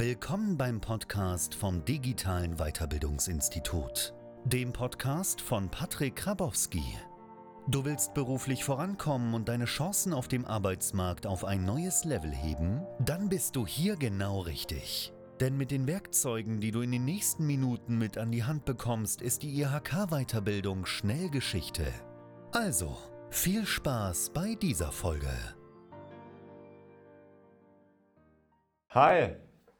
Willkommen beim Podcast vom Digitalen Weiterbildungsinstitut, dem Podcast von Patrick Krabowski. Du willst beruflich vorankommen und deine Chancen auf dem Arbeitsmarkt auf ein neues Level heben? Dann bist du hier genau richtig. Denn mit den Werkzeugen, die du in den nächsten Minuten mit an die Hand bekommst, ist die IHK-Weiterbildung schnell Geschichte. Also, viel Spaß bei dieser Folge. Hi,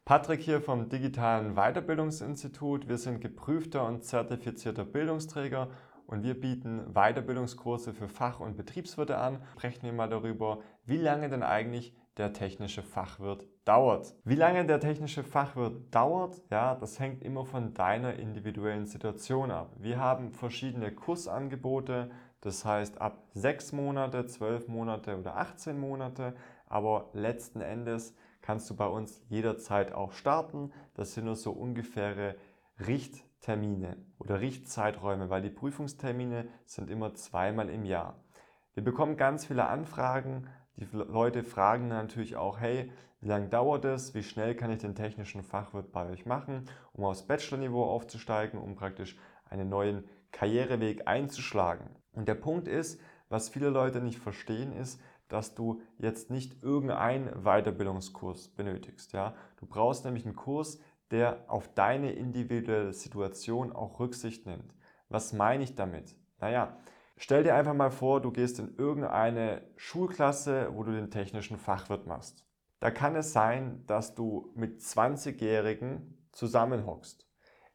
Patrick hier vom Digitalen Weiterbildungsinstitut. Wir sind geprüfter und zertifizierter Bildungsträger und wir bieten Weiterbildungskurse für Fach- und Betriebswirte an. Sprechen wir mal darüber, wie lange denn eigentlich der technische Fachwirt dauert. Wie lange der technische Fachwirt dauert, ja, das hängt immer von deiner individuellen Situation ab. Wir haben verschiedene Kursangebote, das heißt ab 6 Monate, 12 Monate oder 18 Monate, aber letzten Endes kannst du bei uns jederzeit auch starten. Das sind nur so ungefähre Richttermine oder Richtzeiträume, weil die Prüfungstermine sind immer zweimal im Jahr. Wir bekommen ganz viele Anfragen. Die Leute fragen natürlich auch, hey, wie lange dauert es? Wie schnell kann ich den technischen Fachwirt bei euch machen, um aufs Bachelorniveau aufzusteigen, um praktisch einen neuen Karriereweg einzuschlagen? Und der Punkt ist, was viele Leute nicht verstehen, ist, dass du jetzt nicht irgendeinen Weiterbildungskurs benötigst. Ja? Du brauchst nämlich einen Kurs, der auf deine individuelle Situation auch Rücksicht nimmt. Was meine ich damit? Naja, stell dir einfach mal vor, du gehst in irgendeine Schulklasse, wo du den technischen Fachwirt machst. Da kann es sein, dass du mit 20-Jährigen zusammenhockst.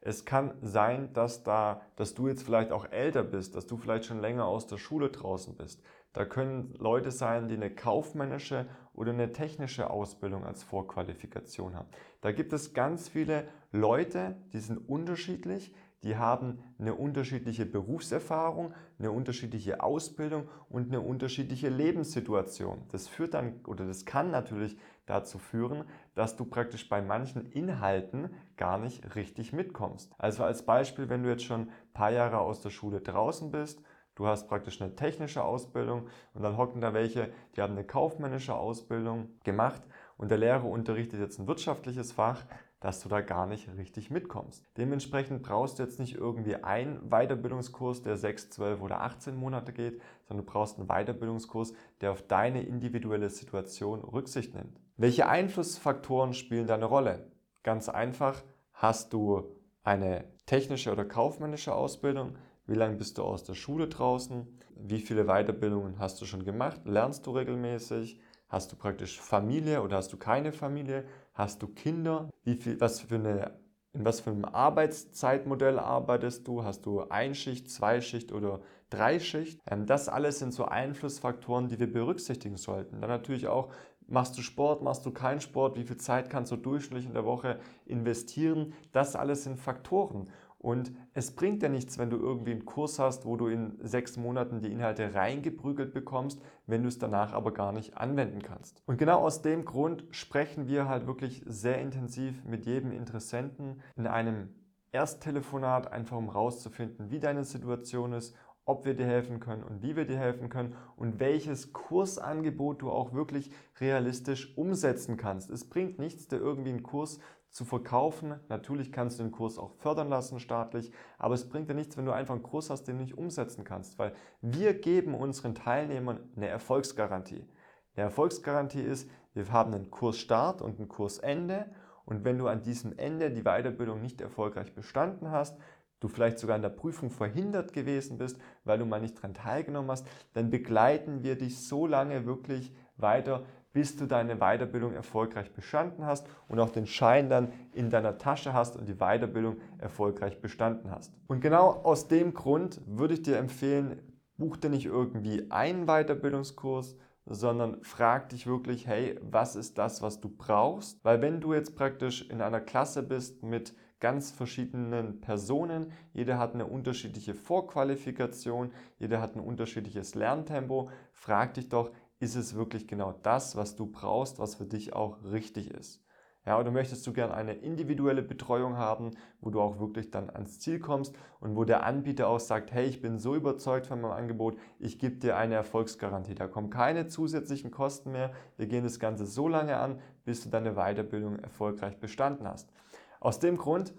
Es kann sein, dass, da, dass du jetzt vielleicht auch älter bist, dass du vielleicht schon länger aus der Schule draußen bist. Da können Leute sein, die eine kaufmännische oder eine technische Ausbildung als Vorqualifikation haben. Da gibt es ganz viele Leute, die sind unterschiedlich, die haben eine unterschiedliche Berufserfahrung, eine unterschiedliche Ausbildung und eine unterschiedliche Lebenssituation. Das führt dann oder das kann natürlich dazu führen, dass du praktisch bei manchen Inhalten gar nicht richtig mitkommst. Also als Beispiel, wenn du jetzt schon ein paar Jahre aus der Schule draußen bist Du hast praktisch eine technische Ausbildung und dann hocken da welche, die haben eine kaufmännische Ausbildung gemacht und der Lehrer unterrichtet jetzt ein wirtschaftliches Fach, dass du da gar nicht richtig mitkommst. Dementsprechend brauchst du jetzt nicht irgendwie einen Weiterbildungskurs, der 6, 12 oder 18 Monate geht, sondern du brauchst einen Weiterbildungskurs, der auf deine individuelle Situation Rücksicht nimmt. Welche Einflussfaktoren spielen da eine Rolle? Ganz einfach, hast du eine technische oder kaufmännische Ausbildung, wie lange bist du aus der Schule draußen? Wie viele Weiterbildungen hast du schon gemacht? Lernst du regelmäßig? Hast du praktisch Familie oder hast du keine Familie? Hast du Kinder? Wie viel, was für eine, in was für einem Arbeitszeitmodell arbeitest du? Hast du Einschicht, Zweischicht oder Dreischicht? Ähm, das alles sind so Einflussfaktoren, die wir berücksichtigen sollten. Dann natürlich auch, Machst du Sport, machst du keinen Sport, wie viel Zeit kannst du durchschnittlich in der Woche investieren? Das alles sind Faktoren. Und es bringt ja nichts, wenn du irgendwie einen Kurs hast, wo du in sechs Monaten die Inhalte reingeprügelt bekommst, wenn du es danach aber gar nicht anwenden kannst. Und genau aus dem Grund sprechen wir halt wirklich sehr intensiv mit jedem Interessenten in einem Ersttelefonat, einfach um rauszufinden, wie deine Situation ist, ob wir dir helfen können und wie wir dir helfen können und welches Kursangebot du auch wirklich realistisch umsetzen kannst. Es bringt nichts, dir irgendwie einen Kurs zu verkaufen. Natürlich kannst du den Kurs auch fördern lassen staatlich, aber es bringt dir nichts, wenn du einfach einen Kurs hast, den du nicht umsetzen kannst, weil wir geben unseren Teilnehmern eine Erfolgsgarantie. Eine Erfolgsgarantie ist, wir haben einen Kursstart und ein Kursende und wenn du an diesem Ende die Weiterbildung nicht erfolgreich bestanden hast, du vielleicht sogar in der Prüfung verhindert gewesen bist, weil du mal nicht daran teilgenommen hast, dann begleiten wir dich so lange wirklich weiter, bis du deine Weiterbildung erfolgreich bestanden hast und auch den Schein dann in deiner Tasche hast und die Weiterbildung erfolgreich bestanden hast. Und genau aus dem Grund würde ich dir empfehlen, buch dir nicht irgendwie einen Weiterbildungskurs, sondern frag dich wirklich, hey, was ist das, was du brauchst? Weil wenn du jetzt praktisch in einer Klasse bist mit ganz verschiedenen Personen, jeder hat eine unterschiedliche Vorqualifikation, jeder hat ein unterschiedliches Lerntempo, frag dich doch, ist es wirklich genau das, was du brauchst, was für dich auch richtig ist. Ja, oder möchtest du gern eine individuelle Betreuung haben, wo du auch wirklich dann ans Ziel kommst und wo der Anbieter auch sagt, hey, ich bin so überzeugt von meinem Angebot, ich gebe dir eine Erfolgsgarantie. Da kommen keine zusätzlichen Kosten mehr. Wir gehen das Ganze so lange an, bis du deine Weiterbildung erfolgreich bestanden hast. Aus dem Grund,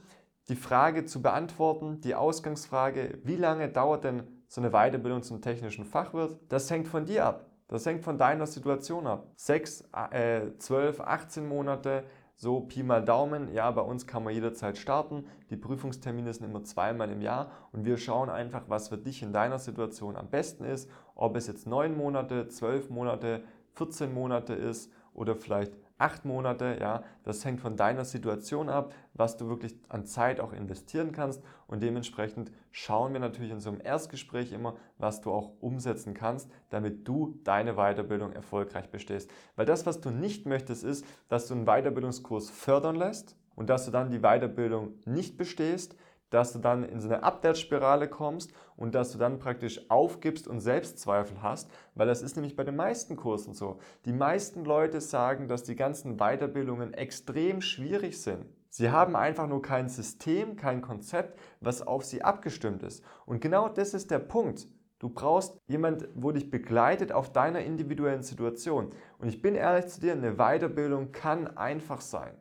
die Frage zu beantworten, die Ausgangsfrage, wie lange dauert denn so eine Weiterbildung zum technischen Fachwirt, das hängt von dir ab. Das hängt von deiner Situation ab. 6, äh, 12, 18 Monate, so Pi mal Daumen, ja, bei uns kann man jederzeit starten. Die Prüfungstermine sind immer zweimal im Jahr und wir schauen einfach, was für dich in deiner Situation am besten ist. Ob es jetzt 9 Monate, 12 Monate, 14 Monate ist oder vielleicht acht Monate, ja, das hängt von deiner Situation ab, was du wirklich an Zeit auch investieren kannst und dementsprechend schauen wir natürlich in so einem Erstgespräch immer, was du auch umsetzen kannst, damit du deine Weiterbildung erfolgreich bestehst. Weil das, was du nicht möchtest, ist, dass du einen Weiterbildungskurs fördern lässt und dass du dann die Weiterbildung nicht bestehst, dass du dann in so eine Abwärtsspirale kommst und dass du dann praktisch aufgibst und Selbstzweifel hast, weil das ist nämlich bei den meisten Kursen so. Die meisten Leute sagen, dass die ganzen Weiterbildungen extrem schwierig sind. Sie haben einfach nur kein System, kein Konzept, was auf sie abgestimmt ist. Und genau das ist der Punkt. Du brauchst jemand, wo dich begleitet auf deiner individuellen Situation. Und ich bin ehrlich zu dir, eine Weiterbildung kann einfach sein.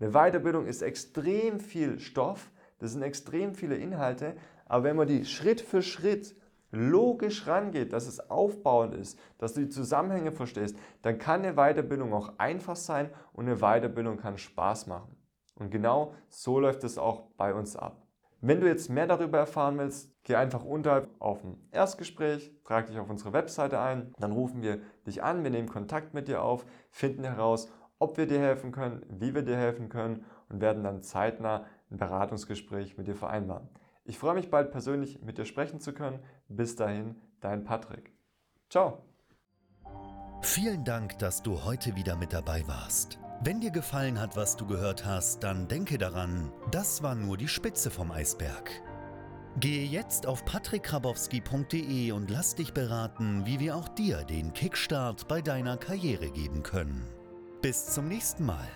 Eine Weiterbildung ist extrem viel Stoff, das sind extrem viele Inhalte, aber wenn man die Schritt für Schritt logisch rangeht, dass es aufbauend ist, dass du die Zusammenhänge verstehst, dann kann eine Weiterbildung auch einfach sein und eine Weiterbildung kann Spaß machen. Und genau so läuft es auch bei uns ab. Wenn du jetzt mehr darüber erfahren willst, geh einfach unterhalb auf ein Erstgespräch, trag dich auf unsere Webseite ein, dann rufen wir dich an, wir nehmen Kontakt mit dir auf, finden heraus, ob wir dir helfen können, wie wir dir helfen können und werden dann zeitnah ein Beratungsgespräch mit dir vereinbaren. Ich freue mich bald persönlich mit dir sprechen zu können. Bis dahin, dein Patrick. Ciao. Vielen Dank, dass du heute wieder mit dabei warst. Wenn dir gefallen hat, was du gehört hast, dann denke daran, das war nur die Spitze vom Eisberg. Gehe jetzt auf patrickkrabowski.de und lass dich beraten, wie wir auch dir den Kickstart bei deiner Karriere geben können. Bis zum nächsten Mal.